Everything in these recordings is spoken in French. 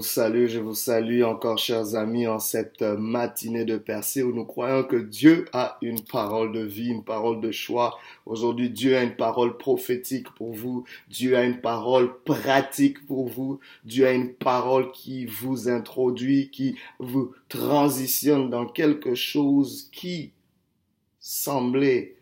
vous salue, je vous salue encore, chers amis, en cette matinée de percée où nous croyons que Dieu a une parole de vie, une parole de choix. Aujourd'hui, Dieu a une parole prophétique pour vous. Dieu a une parole pratique pour vous. Dieu a une parole qui vous introduit, qui vous transitionne dans quelque chose qui semblait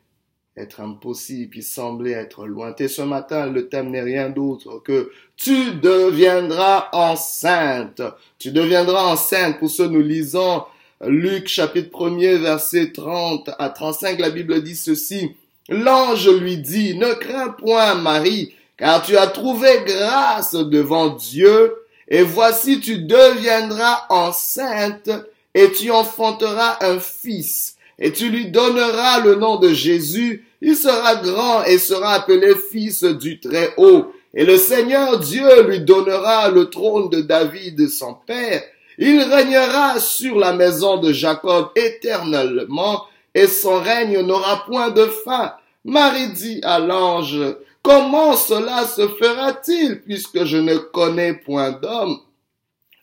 être impossible, qui semblait être lointain. Ce matin, le thème n'est rien d'autre que tu deviendras enceinte. Tu deviendras enceinte. Pour ce, nous lisons Luc chapitre 1er, verset 30 à 35. La Bible dit ceci. L'ange lui dit, ne crains point Marie, car tu as trouvé grâce devant Dieu, et voici tu deviendras enceinte, et tu enfanteras un fils, et tu lui donneras le nom de Jésus, il sera grand et sera appelé fils du Très-Haut. Et le Seigneur Dieu lui donnera le trône de David, son père. Il régnera sur la maison de Jacob éternellement, et son règne n'aura point de fin. Marie dit à l'ange, Comment cela se fera-t-il, puisque je ne connais point d'homme?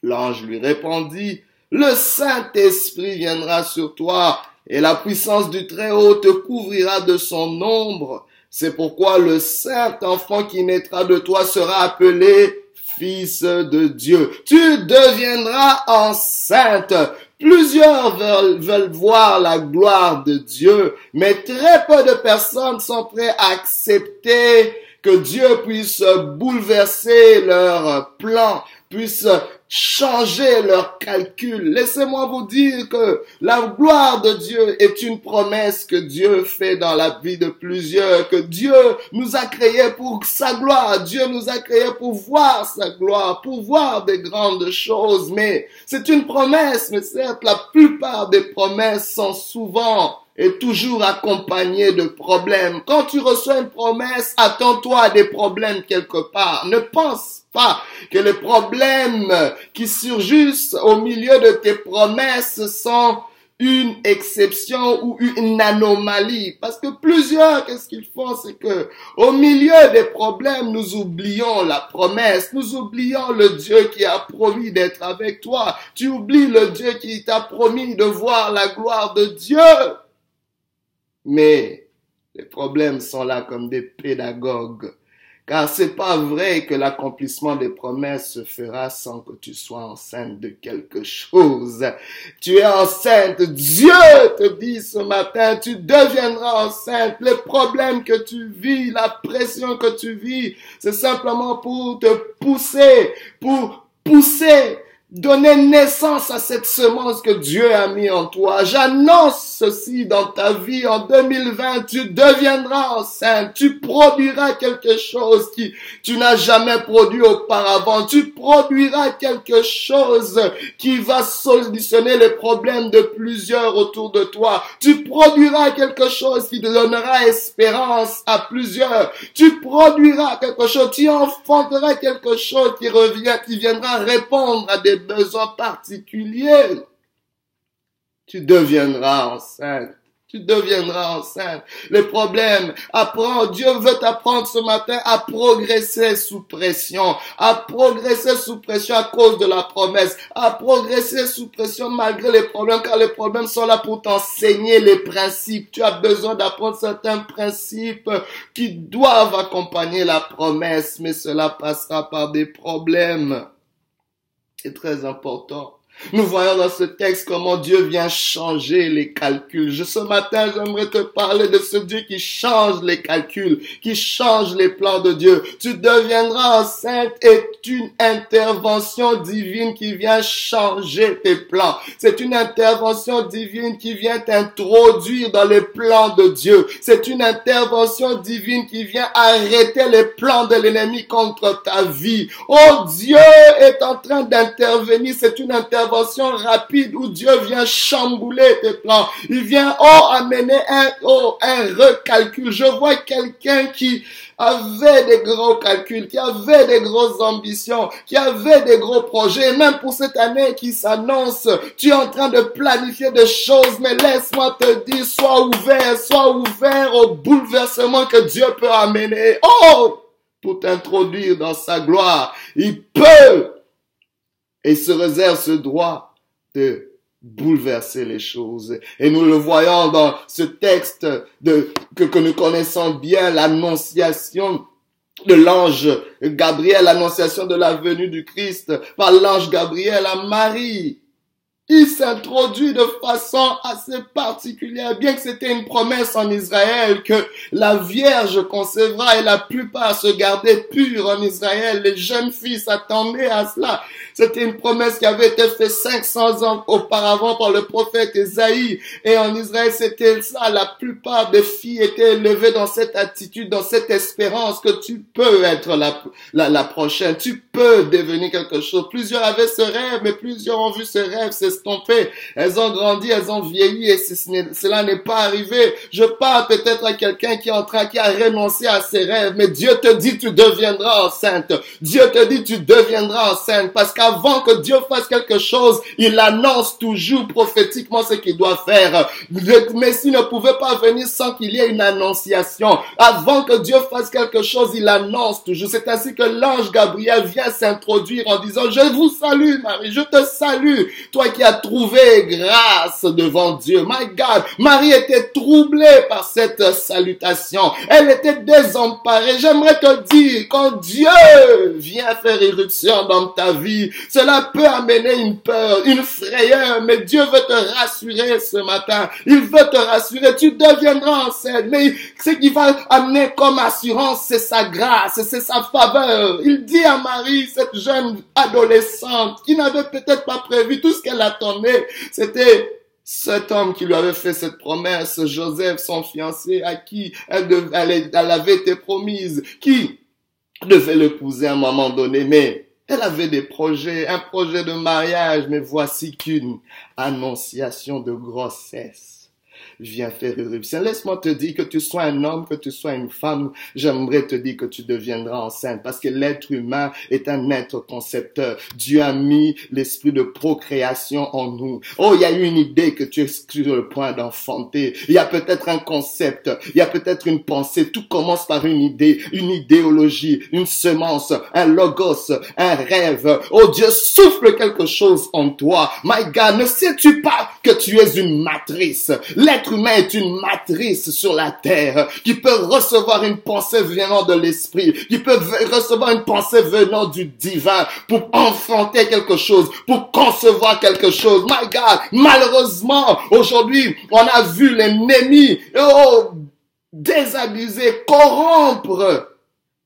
L'ange lui répondit, Le Saint-Esprit viendra sur toi, et la puissance du Très-Haut te couvrira de son ombre. C'est pourquoi le saint enfant qui naîtra de toi sera appelé Fils de Dieu. Tu deviendras enceinte. Plusieurs veulent, voir la gloire de Dieu, mais très peu de personnes sont prêtes à accepter que Dieu puisse bouleverser leurs plans, puisse changer leurs calculs. Laissez-moi vous dire que la gloire de Dieu est une promesse que Dieu fait dans la vie de plusieurs, que Dieu nous a créés pour sa gloire, Dieu nous a créés pour voir sa gloire, pour voir des grandes choses, mais c'est une promesse, mais certes la plupart des promesses sont souvent et toujours accompagnées de problèmes. Quand tu reçois une promesse, attends-toi à des problèmes quelque part. Ne pense pas que les problèmes qui surgissent au milieu de tes promesses sont une exception ou une anomalie. Parce que plusieurs, qu'est-ce qu'ils font, c'est que au milieu des problèmes, nous oublions la promesse, nous oublions le Dieu qui a promis d'être avec toi. Tu oublies le Dieu qui t'a promis de voir la gloire de Dieu. Mais les problèmes sont là comme des pédagogues car c'est pas vrai que l'accomplissement des promesses se fera sans que tu sois enceinte de quelque chose. Tu es enceinte. Dieu te dit ce matin, tu deviendras enceinte. Les problèmes que tu vis, la pression que tu vis, c'est simplement pour te pousser, pour pousser Donner naissance à cette semence que Dieu a mis en toi. J'annonce ceci dans ta vie. En 2020, tu deviendras enceinte. Tu produiras quelque chose qui tu n'as jamais produit auparavant. Tu produiras quelque chose qui va solutionner les problèmes de plusieurs autour de toi. Tu produiras quelque chose qui donnera espérance à plusieurs. Tu produiras quelque chose. Tu enfanteras quelque chose qui revient, qui viendra répondre à des besoin particulier, tu deviendras enceinte. Tu deviendras enceinte. Les problèmes, apprends, Dieu veut t'apprendre ce matin à progresser sous pression, à progresser sous pression à cause de la promesse, à progresser sous pression malgré les problèmes, car les problèmes sont là pour t'enseigner les principes. Tu as besoin d'apprendre certains principes qui doivent accompagner la promesse, mais cela passera par des problèmes. C'est très important. Nous voyons dans ce texte comment Dieu vient changer les calculs. Je, ce matin, j'aimerais te parler de ce Dieu qui change les calculs, qui change les plans de Dieu. Tu deviendras enceinte est une intervention divine qui vient changer tes plans. C'est une intervention divine qui vient t'introduire dans les plans de Dieu. C'est une intervention divine qui vient arrêter les plans de l'ennemi contre ta vie. Oh, Dieu est en train d'intervenir. C'est une intervention rapide où Dieu vient chambouler tes plans. Il vient, oh, amener un, oh, un recalcul. Je vois quelqu'un qui avait des gros calculs, qui avait des grosses ambitions, qui avait des gros projets, même pour cette année qui s'annonce, tu es en train de planifier des choses, mais laisse-moi te dire, sois ouvert, sois ouvert au bouleversement que Dieu peut amener. Oh! Pour t'introduire dans sa gloire. Il peut et se réserve ce droit de bouleverser les choses. Et nous le voyons dans ce texte de, que, que nous connaissons bien, l'annonciation de l'ange Gabriel, l'annonciation de la venue du Christ par l'ange Gabriel à Marie il s'introduit de façon assez particulière, bien que c'était une promesse en Israël que la Vierge concevra et la plupart se gardaient purs en Israël. Les jeunes filles s'attendaient à cela. C'était une promesse qui avait été faite 500 ans auparavant par le prophète Esaïe. Et en Israël, c'était ça. La plupart des filles étaient élevées dans cette attitude, dans cette espérance que tu peux être la, la, la prochaine. Tu peux devenir quelque chose. Plusieurs avaient ce rêve, mais plusieurs ont vu ce rêve Elles ont grandi, elles ont vieilli et cela n'est pas arrivé. Je parle peut-être à quelqu'un qui est en train, qui a renoncé à ses rêves, mais Dieu te dit tu deviendras enceinte. Dieu te dit tu deviendras enceinte parce qu'à avant que Dieu fasse quelque chose, il annonce toujours prophétiquement ce qu'il doit faire. Le Messie ne pouvait pas venir sans qu'il y ait une annonciation. Avant que Dieu fasse quelque chose, il annonce toujours. C'est ainsi que l'ange Gabriel vient s'introduire en disant, je vous salue Marie, je te salue, toi qui as trouvé grâce devant Dieu. My God, Marie était troublée par cette salutation. Elle était désemparée. J'aimerais te dire, quand Dieu vient faire irruption dans ta vie, cela peut amener une peur, une frayeur, mais Dieu veut te rassurer ce matin. Il veut te rassurer. Tu deviendras enceinte, mais ce qui va amener comme assurance, c'est sa grâce, c'est sa faveur. Il dit à Marie, cette jeune adolescente, qui n'avait peut-être pas prévu tout ce qu'elle c'était cet homme qui lui avait fait cette promesse, Joseph, son fiancé, à qui elle, elle, elle avait été promise, qui devait l'épouser à un moment donné, mais elle avait des projets, un projet de mariage, mais voici qu'une annonciation de grossesse vient faire éruption. Laisse-moi te dire que tu sois un homme, que tu sois une femme, j'aimerais te dire que tu deviendras enceinte parce que l'être humain est un être concepteur. Dieu a mis l'esprit de procréation en nous. Oh, il y a eu une idée que tu es sur le point d'enfanter. Il y a peut-être un concept, il y a peut-être une pensée. Tout commence par une idée, une idéologie, une semence, un logos, un rêve. Oh, Dieu souffle quelque chose en toi. My God, ne sais-tu pas que tu es une matrice? L'être humain est une matrice sur la terre qui peut recevoir une pensée venant de l'esprit, qui peut recevoir une pensée venant du divin pour enfanter quelque chose, pour concevoir quelque chose. My God, malheureusement, aujourd'hui, on a vu l'ennemi, oh, désabuser, corrompre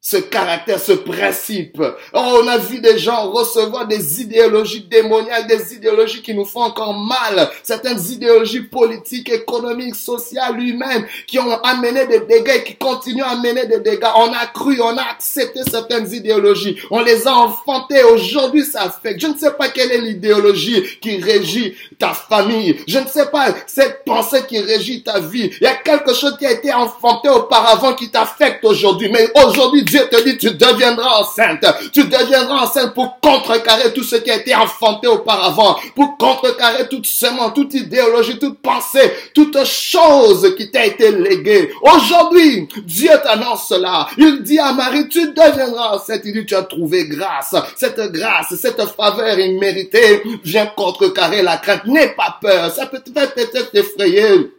ce caractère, ce principe. Oh, on a vu des gens recevoir des idéologies démoniaques, des idéologies qui nous font encore mal, certaines idéologies politiques, économiques, sociales, humaines, qui ont amené des dégâts et qui continuent à amener des dégâts. On a cru, on a accepté certaines idéologies, on les a enfantées. Aujourd'hui, ça fait. Je ne sais pas quelle est l'idéologie qui régit ta famille. Je ne sais pas cette pensée qui régit ta vie. Il y a quelque chose qui a été enfanté auparavant qui t'affecte aujourd'hui. Mais aujourd'hui, Dieu te dit, tu deviendras enceinte. Tu deviendras enceinte pour contrecarrer tout ce qui a été enfanté auparavant, pour contrecarrer toute semence, toute idéologie, toute pensée, toute chose qui t'a été léguée. Aujourd'hui, Dieu t'annonce cela. Il dit à Marie, tu deviendras enceinte. Il dit, tu as trouvé grâce. Cette grâce, cette faveur imméritée vient contrecarrer la crainte. N'aie pas peur. Ça peut peut-être t'effrayer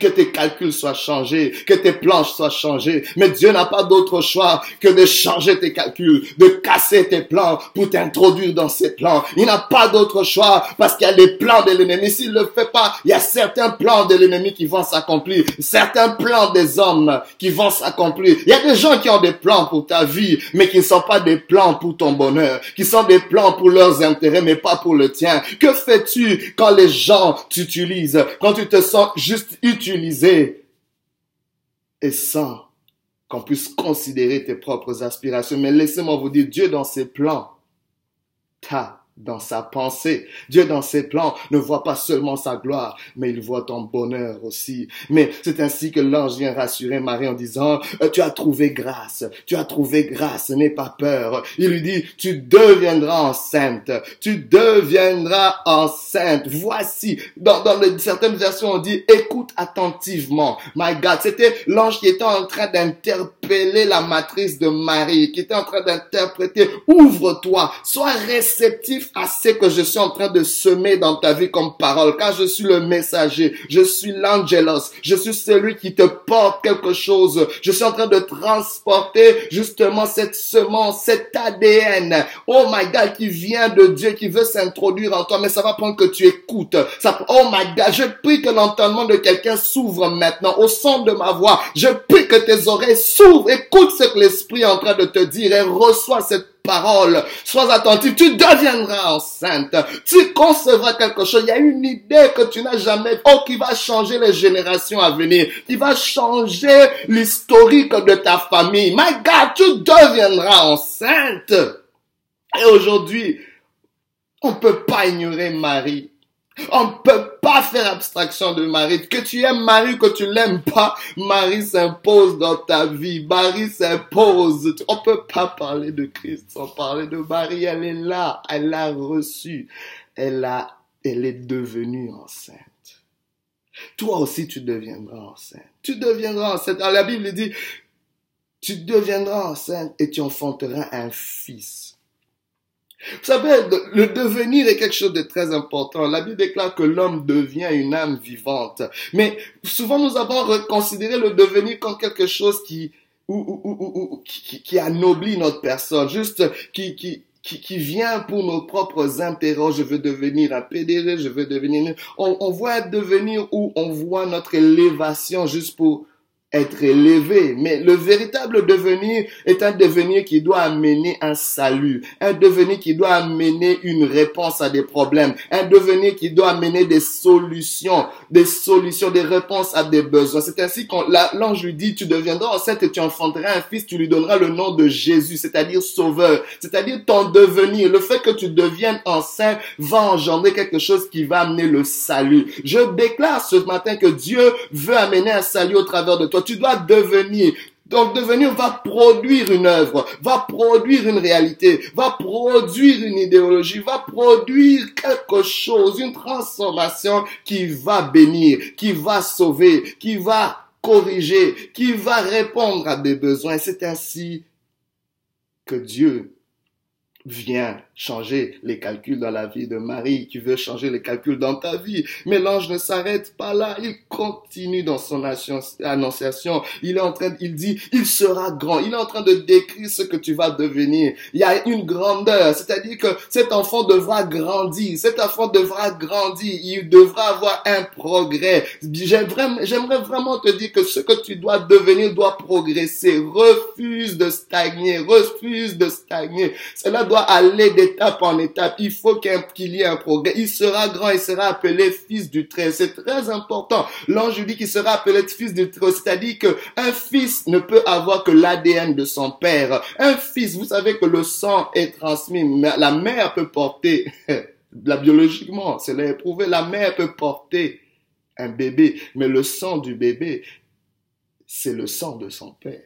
que tes calculs soient changés, que tes planches soient changées. Mais Dieu n'a pas d'autre choix que de changer tes calculs, de casser tes plans pour t'introduire dans ses plans. Il n'a pas d'autre choix parce qu'il y a les plans de l'ennemi. S'il ne le fait pas, il y a certains plans de l'ennemi qui vont s'accomplir, certains plans des hommes qui vont s'accomplir. Il y a des gens qui ont des plans pour ta vie, mais qui ne sont pas des plans pour ton bonheur, qui sont des plans pour leurs intérêts, mais pas pour le tien. Que fais-tu quand les gens t'utilisent, quand tu te sens juste utiliser et sans qu'on puisse considérer tes propres aspirations. Mais laissez-moi vous dire, Dieu dans ses plans t'a dans sa pensée. Dieu dans ses plans ne voit pas seulement sa gloire, mais il voit ton bonheur aussi. Mais c'est ainsi que l'ange vient rassurer Marie en disant, euh, tu as trouvé grâce, tu as trouvé grâce, n'aie pas peur. Il lui dit, tu deviendras enceinte, tu deviendras enceinte. Voici, dans, dans certaines versions on dit, écoute attentivement. My God, c'était l'ange qui était en train d'interpeller la matrice de Marie, qui était en train d'interpréter, ouvre-toi, sois réceptif assez que je suis en train de semer dans ta vie comme parole, car je suis le messager, je suis l'angelos, je suis celui qui te porte quelque chose. Je suis en train de transporter justement cette semence, cet ADN, oh my God, qui vient de Dieu, qui veut s'introduire en toi, mais ça va prendre que tu écoutes. Oh my God, je prie que l'entendement de quelqu'un s'ouvre maintenant au son de ma voix. Je prie que tes oreilles s'ouvrent, écoute ce que l'Esprit est en train de te dire et reçois cette parole. Sois attentif, tu deviendras enceinte. Tu concevras quelque chose. Il y a une idée que tu n'as jamais, oh, qui va changer les générations à venir, qui va changer l'historique de ta famille. My God, tu deviendras enceinte. Et aujourd'hui, on ne peut pas ignorer Marie. On ne peut pas faire abstraction de Marie. Que tu aimes Marie, que tu l'aimes pas, Marie s'impose dans ta vie. Marie s'impose. On peut pas parler de Christ sans parler de Marie. Elle est là. Elle l'a reçu. Elle a, elle est devenue enceinte. Toi aussi, tu deviendras enceinte. Tu deviendras enceinte. La Bible dit, tu deviendras enceinte et tu enfanteras un fils. Vous savez, le devenir est quelque chose de très important. La Bible déclare que l'homme devient une âme vivante. Mais souvent, nous avons considéré le devenir comme quelque chose qui, ou, ou, qui, qui, anoblit notre personne, juste qui, qui, qui, qui, vient pour nos propres intérêts. Je veux devenir un PDG, je veux devenir... On, on voit devenir où on voit notre élévation juste pour être élevé. Mais le véritable devenir est un devenir qui doit amener un salut, un devenir qui doit amener une réponse à des problèmes, un devenir qui doit amener des solutions, des solutions, des réponses à des besoins. C'est ainsi que l'ange lui dit, tu deviendras enceinte et tu enfanteras un fils, tu lui donneras le nom de Jésus, c'est-à-dire sauveur, c'est-à-dire ton devenir. Le fait que tu deviennes enceinte va engendrer quelque chose qui va amener le salut. Je déclare ce matin que Dieu veut amener un salut au travers de toi tu dois devenir. Donc devenir va produire une œuvre, va produire une réalité, va produire une idéologie, va produire quelque chose, une transformation qui va bénir, qui va sauver, qui va corriger, qui va répondre à des besoins. C'est ainsi que Dieu vient changer les calculs dans la vie de Marie, qui veut changer les calculs dans ta vie. Mais l'ange ne s'arrête pas là, il continue dans son annonciation. Il est en train, il dit, il sera grand. Il est en train de décrire ce que tu vas devenir. Il y a une grandeur, c'est-à-dire que cet enfant devra grandir, cet enfant devra grandir, il devra avoir un progrès. J'aimerais vraiment te dire que ce que tu dois devenir doit progresser. Refuse de stagner, refuse de stagner. Cela doit aller d'étape en étape. Il faut qu'il y ait un progrès. Il sera grand, il sera appelé fils du trait. C'est très important. L'ange dit qu'il sera appelé fils du trait. C'est-à-dire que un fils ne peut avoir que l'ADN de son père. Un fils, vous savez que le sang est transmis. La mère peut porter, biologiquement, c'est éprouvé, la mère peut porter un bébé, mais le sang du bébé, c'est le sang de son père.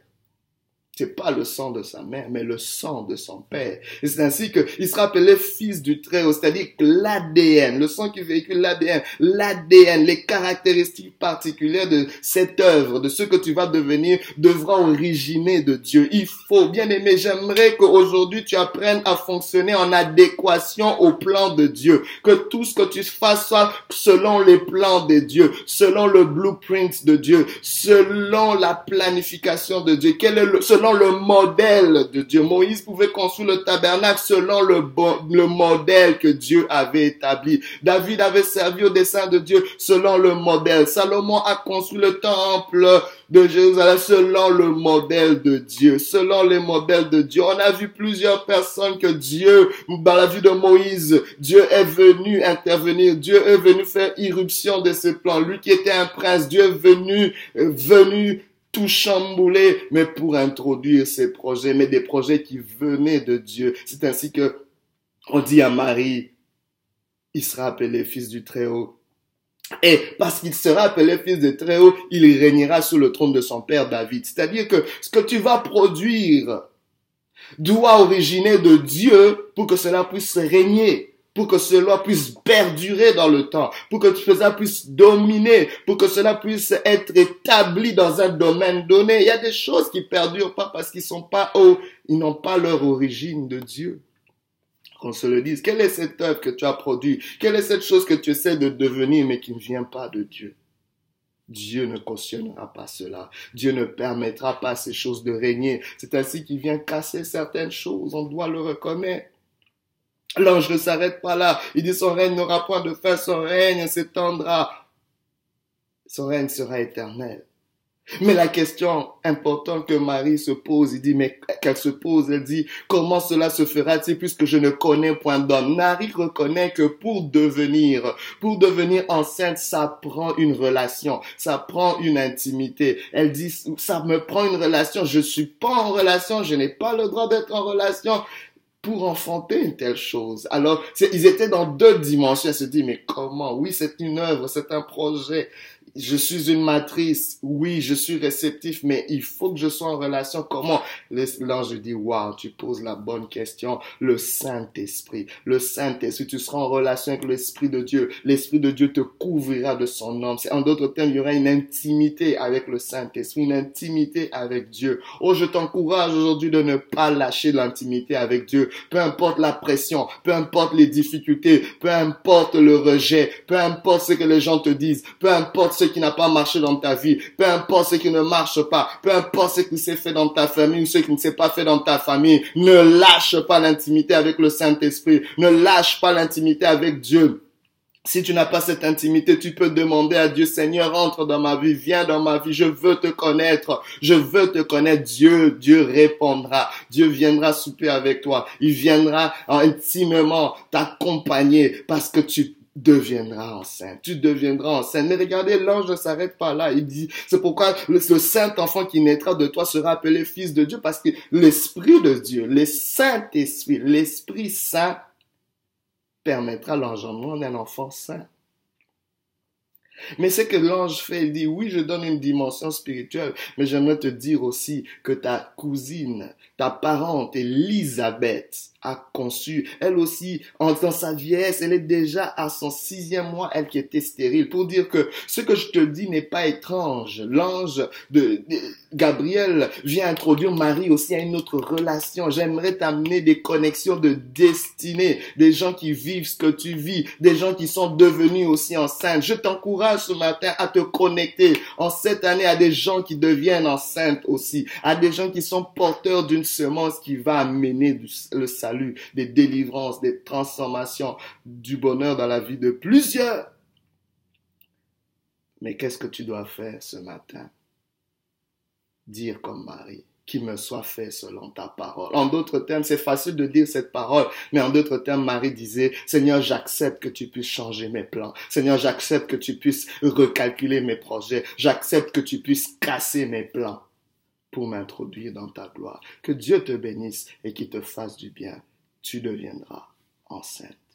C'est pas le sang de sa mère, mais le sang de son père. Et c'est ainsi qu'il sera appelé fils du Très-Haut, c'est-à-dire que l'ADN, le sang qui véhicule l'ADN, l'ADN, les caractéristiques particulières de cette œuvre, de ce que tu vas devenir, devra originer de Dieu. Il faut, bien aimé, j'aimerais qu'aujourd'hui tu apprennes à fonctionner en adéquation au plan de Dieu. Que tout ce que tu fasses soit selon les plans de Dieu, selon le blueprint de Dieu, selon la planification de Dieu. Quel est selon le modèle de Dieu. Moïse pouvait construire le tabernacle selon le, le modèle que Dieu avait établi. David avait servi au dessein de Dieu selon le modèle. Salomon a construit le temple de Jérusalem selon le modèle de Dieu, selon les modèles de Dieu. On a vu plusieurs personnes que Dieu, dans la vie de Moïse, Dieu est venu intervenir, Dieu est venu faire irruption de ses plans. Lui qui était un prince, Dieu est venu, venu tout chambouler, mais pour introduire ces projets, mais des projets qui venaient de Dieu. C'est ainsi que on dit à Marie, il sera appelé fils du Très-Haut. Et parce qu'il sera appelé fils du Très-Haut, il régnera sur le trône de son père David. C'est-à-dire que ce que tu vas produire doit originer de Dieu pour que cela puisse régner pour que cela puisse perdurer dans le temps, pour que cela puisse dominer, pour que cela puisse être établi dans un domaine donné. Il y a des choses qui perdurent pas parce qu'ils sont pas ils n'ont pas leur origine de Dieu. qu'on se le dise. Quelle est cette œuvre que tu as produite? Quelle est cette chose que tu essaies de devenir mais qui ne vient pas de Dieu? Dieu ne cautionnera pas cela. Dieu ne permettra pas ces choses de régner. C'est ainsi qu'il vient casser certaines choses. On doit le reconnaître. L'ange ne s'arrête pas là. Il dit son règne n'aura point de fin, son règne s'étendra. Son règne sera éternel. Mais la question importante que Marie se pose, il dit, mais qu'elle se pose, elle dit, comment cela se fera-t-il puisque je ne connais point d'homme? Marie reconnaît que pour devenir, pour devenir enceinte, ça prend une relation, ça prend une intimité. Elle dit, ça me prend une relation, je suis pas en relation, je n'ai pas le droit d'être en relation pour enfanter une telle chose. Alors, ils étaient dans deux dimensions. Elle se dit, mais comment? Oui, c'est une œuvre, c'est un projet je suis une matrice, oui, je suis réceptif, mais il faut que je sois en relation. Comment? L'ange dit, waouh, tu poses la bonne question. Le Saint-Esprit, le Saint-Esprit, tu seras en relation avec l'Esprit de Dieu. L'Esprit de Dieu te couvrira de son nom. En d'autres termes, il y aura une intimité avec le Saint-Esprit, une intimité avec Dieu. Oh, je t'encourage aujourd'hui de ne pas lâcher l'intimité avec Dieu. Peu importe la pression, peu importe les difficultés, peu importe le rejet, peu importe ce que les gens te disent, peu importe ce qui n'a pas marché dans ta vie, peu importe ce qui ne marche pas, peu importe ce qui s'est fait dans ta famille ou ce qui ne s'est pas fait dans ta famille, ne lâche pas l'intimité avec le Saint-Esprit, ne lâche pas l'intimité avec Dieu. Si tu n'as pas cette intimité, tu peux demander à Dieu, Seigneur, entre dans ma vie, viens dans ma vie, je veux te connaître, je veux te connaître. Dieu, Dieu répondra, Dieu viendra souper avec toi, il viendra intimement t'accompagner parce que tu deviendras enceinte. Tu deviendras enceinte. Mais regardez, l'ange ne s'arrête pas là. Il dit, c'est pourquoi le, saint enfant qui naîtra de toi sera appelé fils de Dieu parce que l'esprit de Dieu, le Saint-Esprit, l'Esprit Saint permettra l'engendrement d'un enfant saint. Mais ce que l'ange fait, il dit, oui, je donne une dimension spirituelle, mais j'aimerais te dire aussi que ta cousine, ta parente, Elisabeth, a conçu. Elle aussi, en, dans sa vieillesse, elle est déjà à son sixième mois, elle qui était stérile. Pour dire que ce que je te dis n'est pas étrange. L'ange de, Gabriel vient introduire Marie aussi à une autre relation. J'aimerais t'amener des connexions de destinée, des gens qui vivent ce que tu vis, des gens qui sont devenus aussi enceintes. Je t'encourage ce matin à te connecter en cette année à des gens qui deviennent enceintes aussi, à des gens qui sont porteurs d'une semence qui va amener le des délivrances, des transformations, du bonheur dans la vie de plusieurs. Mais qu'est-ce que tu dois faire ce matin? Dire comme Marie, qu'il me soit fait selon ta parole. En d'autres termes, c'est facile de dire cette parole, mais en d'autres termes, Marie disait, Seigneur, j'accepte que tu puisses changer mes plans. Seigneur, j'accepte que tu puisses recalculer mes projets. J'accepte que tu puisses casser mes plans pour m'introduire dans ta gloire. Que Dieu te bénisse et qu'il te fasse du bien. Tu deviendras enceinte.